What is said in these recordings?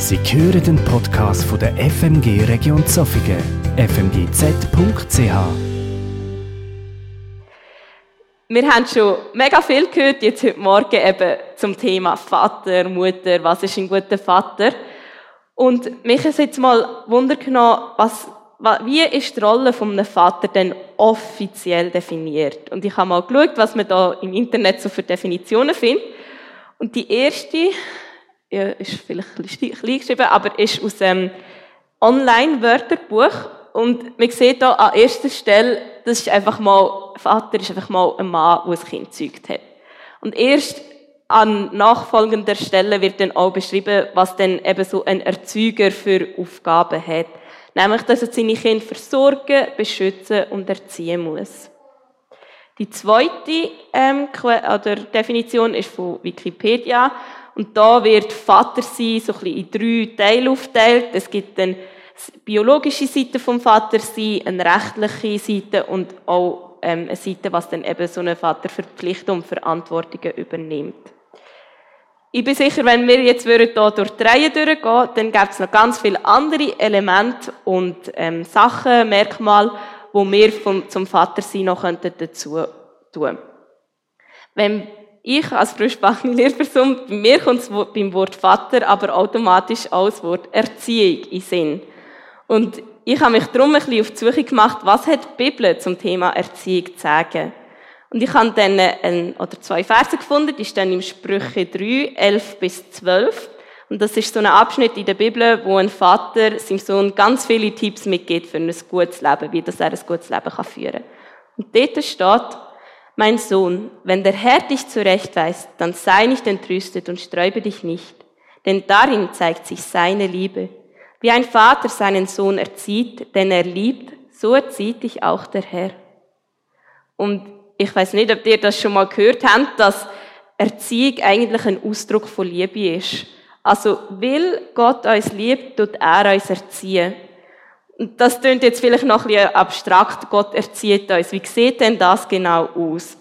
Sie hören den Podcast von der FMG Region Zofingen, fmgz.ch. Wir haben schon mega viel gehört jetzt heute Morgen eben zum Thema Vater, Mutter, was ist ein guter Vater? Und mich ist jetzt mal Wunder was, wie ist die Rolle von einem Vater denn offiziell definiert? Und ich habe mal geschaut, was man da im Internet so für Definitionen findet. Und die erste ja, ist vielleicht ein bisschen klein geschrieben, aber ist aus einem Online-Wörterbuch. Und man sieht hier an erster Stelle, das ist einfach mal, Vater ist einfach mal ein Mann, der ein Kind gezeugt hat. Und erst an nachfolgender Stelle wird dann auch beschrieben, was denn eben so ein Erzeuger für Aufgaben hat. Nämlich, dass er seine Kinder versorgen, beschützen und erziehen muss. Die zweite ähm, oder Definition ist von Wikipedia und da wird Vater sein so ein bisschen in drei Teile aufteilt. Es gibt eine biologische Seite vom Vater sein, eine rechtliche Seite und auch ähm, eine Seite, was dann eben so ein Vater Verpflichtungen und Verantwortungen übernimmt. Ich bin sicher, wenn wir jetzt hier durch die Reihe durchgehen, dann gibt es noch ganz viele andere Elemente und ähm, Sachen, Merkmale, wo wir vom, zum Vatersein noch dazu tun könnten. Wenn ich als frischbackene Lehrperson, bei mir kommt es beim Wort Vater aber automatisch als Wort Erziehung in Sinn. Und ich habe mich darum ein bisschen auf die Suche gemacht, was hat die Bibel zum Thema Erziehung zu sagen. Und ich habe dann ein, oder zwei Verse gefunden, die stehen im Sprüche 3, 11 bis 12. Und das ist so ein Abschnitt in der Bibel, wo ein Vater seinem Sohn ganz viele Tipps mitgibt für ein gutes Leben, wie das er ein gutes Leben führen kann. Und dort steht, mein Sohn, wenn der Herr dich zurechtweist, dann sei nicht entrüstet und sträube dich nicht, denn darin zeigt sich seine Liebe. Wie ein Vater seinen Sohn erzieht, den er liebt, so erzieht dich auch der Herr. Und ich weiß nicht, ob ihr das schon mal gehört habt, dass Erziehung eigentlich ein Ausdruck von Liebe ist. Also, will Gott uns liebt, tut er uns erziehen. Das klingt jetzt vielleicht noch ein bisschen abstrakt. Gott erzieht uns. Wie sieht denn das genau aus?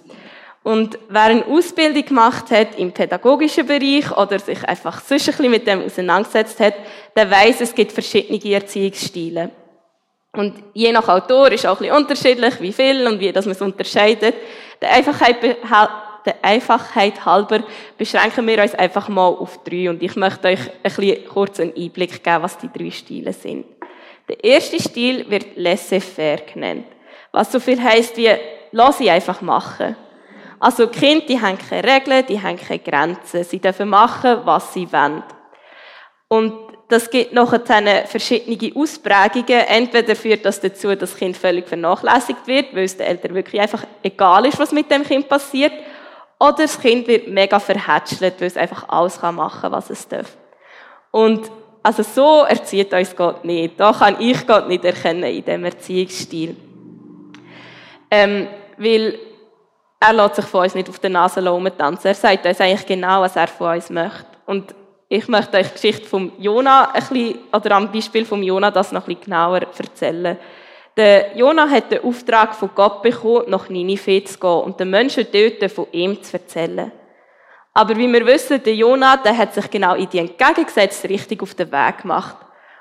Und wer eine Ausbildung gemacht hat im pädagogischen Bereich oder sich einfach sonst ein bisschen mit dem auseinandergesetzt hat, der weiß, es gibt verschiedene Erziehungsstile. Und je nach Autor ist auch ein bisschen unterschiedlich, wie viel und wie das man es unterscheidet. Der Einfachheit, der Einfachheit halber beschränken wir uns einfach mal auf drei. Und ich möchte euch ein bisschen kurz einen Einblick geben, was die drei Stile sind. Der erste Stil wird laissez-faire genannt. Was so viel heisst wie, lass sie einfach machen. Also die Kinder, die haben keine Regeln, die haben keine Grenzen. Sie dürfen machen, was sie wollen. Und das gibt nachher verschiedene Ausprägungen. Entweder führt das dazu, dass das Kind völlig vernachlässigt wird, weil es den Eltern wirklich einfach egal ist, was mit dem Kind passiert. Oder das Kind wird mega verhätschelt, weil es einfach alles machen kann, was es darf. Und also so erzieht uns Gott nicht. Da kann ich Gott nicht erkennen in dem Erziehungsstil. Ähm, weil er lässt sich von uns nicht auf der Nase tanzen. Er sagt uns eigentlich genau, was er von uns möchte. Und ich möchte euch die Geschichte von Jona ein bisschen, oder am Beispiel von Jona das noch ein genauer erzählen. Der Jona hat den Auftrag von Gott bekommen, nach Ninive zu gehen und den Menschen dort von ihm zu erzählen. Aber wie wir wissen, der Jonah, der hat sich genau in die entgegengesetzte Richtung auf den Weg gemacht.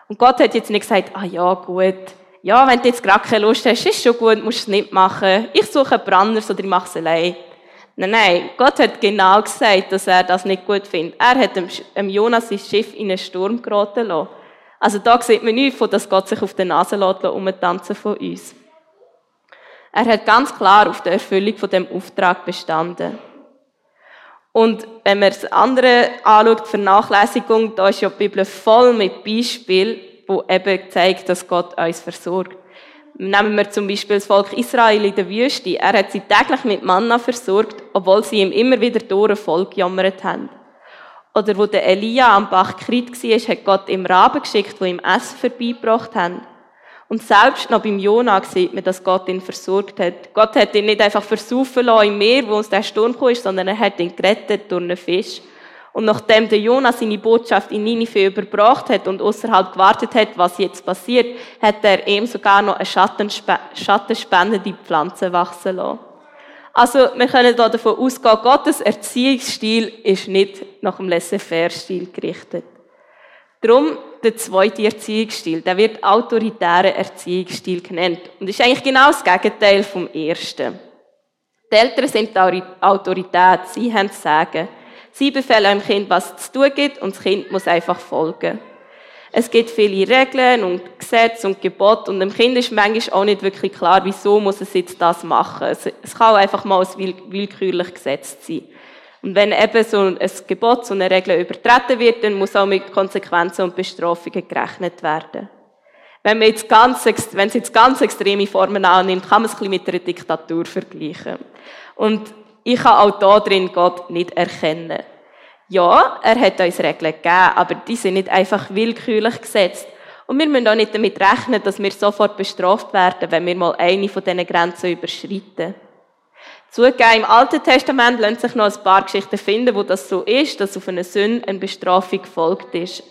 Und Gott hat jetzt nicht gesagt, ah ja, gut, ja, wenn du jetzt gerade keine Lust hast, ist schon gut, musst du es nicht machen. Ich suche einen anderes oder ich mache es allein. Nein, nein, Gott hat genau gesagt, dass er das nicht gut findet. Er hat dem Jonas sein Schiff in einen Sturm geraten lassen. Also da sieht man nicht von, dass Gott sich auf der Nase lässt, umtanzen von uns. Er hat ganz klar auf der Erfüllung von dem Auftrag bestanden. Und wenn man das andere anschaut, die Vernachlässigung, da ist ja die Bibel voll mit Beispielen, wo eben zeigt, dass Gott uns versorgt. Nehmen wir zum Beispiel das Volk Israel in der Wüste. Er hat sie täglich mit Manna versorgt, obwohl sie ihm immer wieder durch Volk gejammert haben. Oder wo der Elia am Bach Krit war, hat Gott ihm Raben geschickt, die ihm Essen vorbeigebracht haben. Und selbst noch beim Jonah sieht man, dass Gott ihn versorgt hat. Gott hat ihn nicht einfach versaufen lassen im Meer, wo uns der Sturm kam, sondern er hat ihn gerettet durch einen Fisch. Und nachdem der Jonah seine Botschaft in Ninive überbracht hat und außerhalb gewartet hat, was jetzt passiert, hat er ihm sogar noch eine schattenspendende Pflanze wachsen lassen. Also, wir können hier davon ausgehen, Gottes Erziehungsstil ist nicht nach dem Laissez-faire-Stil gerichtet. Darum der zweite Erziehungsstil, der wird autoritärer Erziehungsstil genannt und ist eigentlich genau das Gegenteil vom ersten. Die Eltern sind die Autorität, sie haben das Sagen. Sie befehlen dem Kind, was es zu tun gibt und das Kind muss einfach folgen. Es gibt viele Regeln und Gesetze und Gebote und dem Kind ist manchmal auch nicht wirklich klar, wieso muss es jetzt das machen. Es, kann auch einfach mal ein willkürlich Gesetz sein. Und wenn eben so ein Gebot, so eine Regel übertreten wird, dann muss auch mit Konsequenzen und Bestrafungen gerechnet werden. Wenn man jetzt ganz, wenn es jetzt ganz extreme Formen annimmt, kann man es ein bisschen mit einer Diktatur vergleichen. Und ich kann auch da drin Gott nicht erkennen. Ja, er hat uns Regeln gegeben, aber die sind nicht einfach willkürlich gesetzt. Und wir müssen auch nicht damit rechnen, dass wir sofort bestraft werden, wenn wir mal eine von diesen Grenzen überschreiten. Zugegeben, im Alten Testament lassen sich noch ein paar Geschichten finden, wo das so ist, dass auf eine Sünde eine Bestrafung gefolgt ist.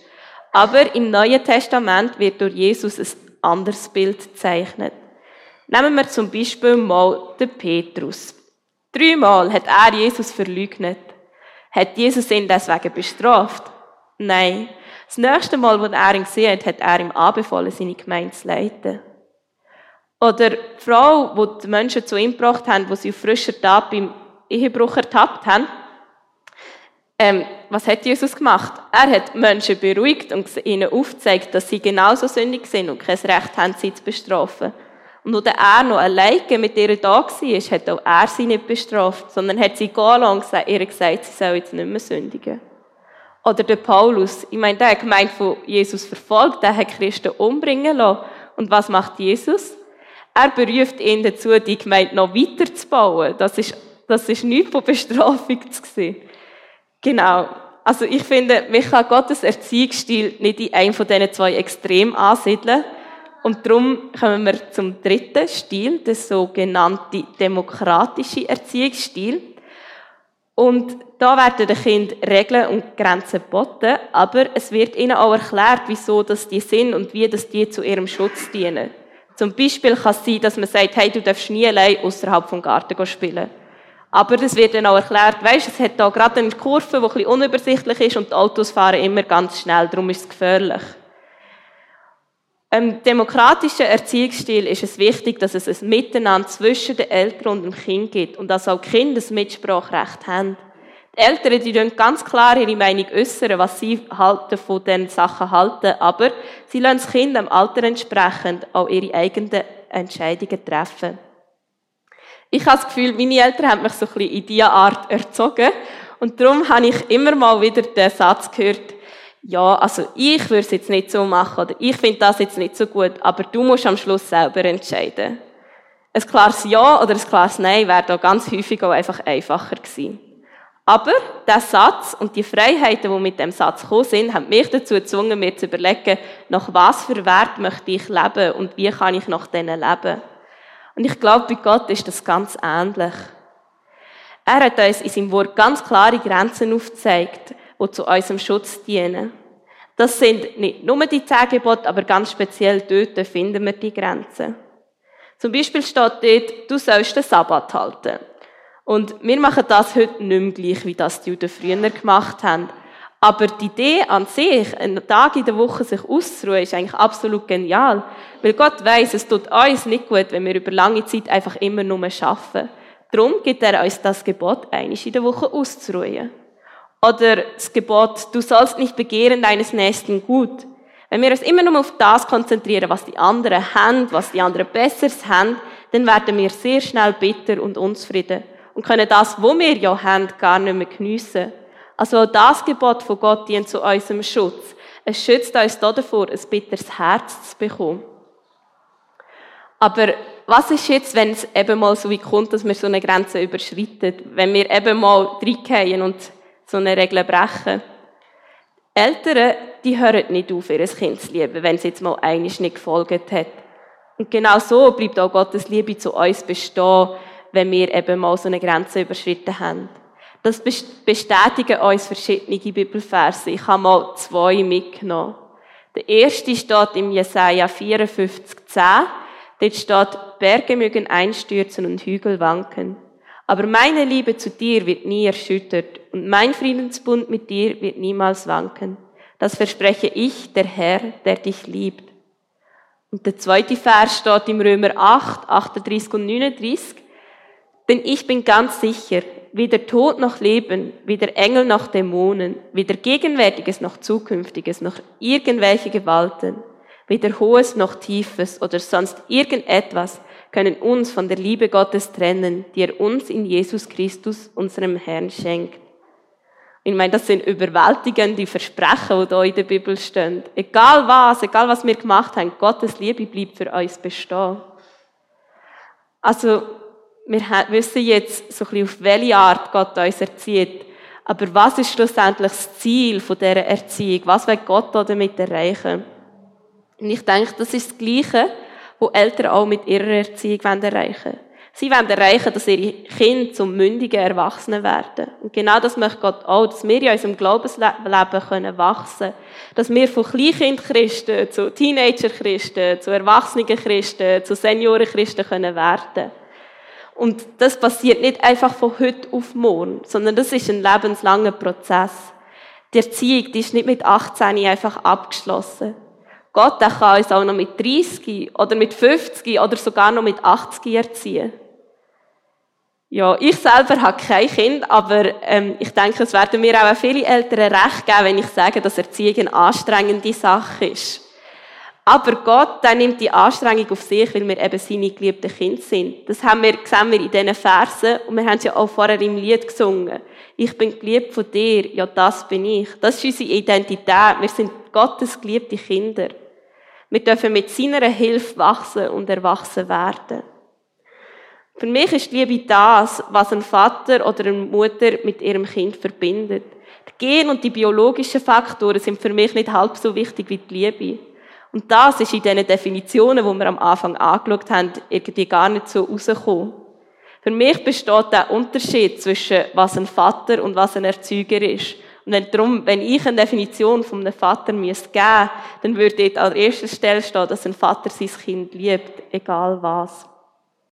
Aber im Neuen Testament wird durch Jesus ein anderes Bild gezeichnet. Nehmen wir zum Beispiel mal den Petrus. Dreimal hat er Jesus verleugnet. Hat Jesus ihn deswegen bestraft? Nein. Das nächste Mal, wo er ihn gesehen hat, hat er ihm anbefohlen, seine Gemeinde zu leiten. Oder die Frau, die die Menschen zu ihm gebracht haben, wo sie auf frischer Tat beim Ehebruch ertappt haben, ähm, was hat Jesus gemacht? Er hat Menschen beruhigt und ihnen aufgezeigt, dass sie genauso sündig sind und kein Recht haben, sie zu bestrafen. Und nur er noch alleine mit ihr da war, hat auch er sie nicht bestraft, sondern hat sie gehen lassen und ihr gesagt, sie soll jetzt nicht mehr sündigen. Oder der Paulus, ich meine, der hat gemeint von Jesus verfolgt, der hat Christen umbringen lassen. Und was macht Jesus? Er beruft ihn dazu, die Gemeinde noch weiter zu bauen. Das ist, das ist nichts von Bestrafung sehen. Genau. Also ich finde, man kann Gottes Erziehungsstil nicht in einem von diesen zwei Extremen ansiedeln, und darum kommen wir zum dritten Stil, der sogenannte demokratische Erziehungsstil. Und da werden den Kindern Regeln und Grenzen geboten, aber es wird ihnen auch erklärt, wieso das die sind und wie das die zu ihrem Schutz dienen. Zum Beispiel kann es sein, dass man sagt, hey, du darfst nie allein außerhalb vom Garten spielen. Aber es wird dann auch erklärt, weißt, es hat da gerade eine Kurve, die ein bisschen unübersichtlich ist und die Autos fahren immer ganz schnell, darum ist es gefährlich. Im demokratischen Erziehungsstil ist es wichtig, dass es ein Miteinander zwischen den Eltern und dem Kind gibt und dass auch die Kinder ein Mitspracherecht haben. Eltern, die können ganz klar ihre Meinung äußern, was sie halten von den Sachen halten, aber sie lassen das Kind dem Alter entsprechend auch ihre eigenen Entscheidungen treffen. Ich habe das Gefühl, meine Eltern haben mich so ein bisschen in diese Art erzogen und darum habe ich immer mal wieder den Satz gehört, ja, also ich würde es jetzt nicht so machen oder ich finde das jetzt nicht so gut, aber du musst am Schluss selber entscheiden. Ein klares Ja oder ein klares Nein wäre da ganz häufig auch einfach einfacher gewesen. Aber der Satz und die Freiheiten, die mit dem Satz gekommen sind, haben mich dazu gezwungen, mir zu überlegen, nach was für Wert möchte ich leben und wie kann ich nach denen leben. Und ich glaube, bei Gott ist das ganz ähnlich. Er hat uns in seinem Wort ganz klare Grenzen aufgezeigt die zu unserem Schutz dienen. Das sind nicht nur die zehn aber ganz speziell dort finden wir die Grenzen. Zum Beispiel steht dort, du sollst den Sabbat halten. Und wir machen das heute nicht mehr gleich, wie das die Juden früher gemacht haben. Aber die Idee an sich, einen Tag in der Woche sich auszuruhen, ist eigentlich absolut genial. Weil Gott weiß, es tut uns nicht gut, wenn wir über lange Zeit einfach immer nur arbeiten. Darum gibt er uns das Gebot, einmal in der Woche auszuruhen. Oder das Gebot, du sollst nicht begehren deines Nächsten gut. Wenn wir uns immer nur auf das konzentrieren, was die anderen haben, was die anderen Besseres haben, dann werden wir sehr schnell bitter und unzufrieden und können das, wo wir ja haben, gar nicht mehr geniessen. Also auch das Gebot von Gott dient zu unserem Schutz. Es schützt uns davor, ein bitteres Herz zu bekommen. Aber was ist jetzt, wenn es eben mal so wie kommt, dass wir so eine Grenze überschreiten? Wenn wir eben mal reingehen und so eine Regel brechen. Eltern, die hören nicht auf, ihr Kind zu lieben, wenn es jetzt mal einiges nicht gefolgt hat. Und genau so bleibt auch Gottes Liebe zu uns bestehen, wenn wir eben mal so eine Grenze überschritten haben. Das bestätigen uns verschiedene Bibelverse. Ich habe mal zwei mitgenommen. Der erste steht im Jesaja 54, 10. Dort steht, Berge mögen einstürzen und Hügel wanken. Aber meine Liebe zu dir wird nie erschüttert und mein Friedensbund mit dir wird niemals wanken. Das verspreche ich, der Herr, der dich liebt. Und der zweite Vers steht im Römer 8, 38 und 39. Denn ich bin ganz sicher, weder Tod noch Leben, weder Engel noch Dämonen, weder Gegenwärtiges noch Zukünftiges, noch irgendwelche Gewalten, weder Hohes noch Tiefes oder sonst irgendetwas können uns von der Liebe Gottes trennen, die er uns in Jesus Christus, unserem Herrn, schenkt. Ich meine, das sind überwältigende Versprechen, die da in der Bibel stehen. Egal was, egal was wir gemacht haben, Gottes Liebe bleibt für uns bestehen. Also, wir wissen jetzt so ein bisschen, auf welche Art Gott uns erzieht. Aber was ist schlussendlich das Ziel von dieser Erziehung? Was will Gott damit erreichen? Und ich denke, das ist das Gleiche, was Eltern auch mit ihrer Erziehung erreichen wollen. Sie wollen erreichen, dass ihre Kinder zum mündigen Erwachsenen werden. Und genau das möchte Gott auch, dass wir in unserem Glaubensleben können wachsen Dass wir von Kleinkind-Christen zu Teenager-Christen, zu erwachsenen Christen, zu Senioren-Christen können. Und das passiert nicht einfach von heute auf morgen, sondern das ist ein lebenslanger Prozess. Die Erziehung, die ist nicht mit 18 einfach abgeschlossen. Gott der kann uns auch noch mit 30 oder mit 50 oder sogar noch mit 80 erziehen. Ja, ich selber habe kein Kind, aber ähm, ich denke, es werden mir auch viele Eltern recht geben, wenn ich sage, dass Erziehung eine anstrengende Sache ist. Aber Gott, der nimmt die Anstrengung auf sich, weil wir eben seine geliebten Kinder sind. Das haben wir, sehen wir in diesen Versen und wir haben es ja auch vorher im Lied gesungen. Ich bin geliebt von dir, ja das bin ich. Das ist unsere Identität. Wir sind Gottes geliebte Kinder. Wir dürfen mit seiner Hilfe wachsen und erwachsen werden. Für mich ist Liebe das, was ein Vater oder eine Mutter mit ihrem Kind verbindet. Die Gen und die biologischen Faktoren sind für mich nicht halb so wichtig wie die Liebe. Und das ist in diesen Definitionen, die wir am Anfang angeschaut haben, irgendwie gar nicht so rausgekommen. Für mich besteht der Unterschied zwischen was ein Vater und was ein Erzeuger ist. Und wenn, darum, wenn ich eine Definition von einem Vater müsste geben, dann würde dort an erster Stelle stehen, dass ein Vater sein Kind liebt, egal was.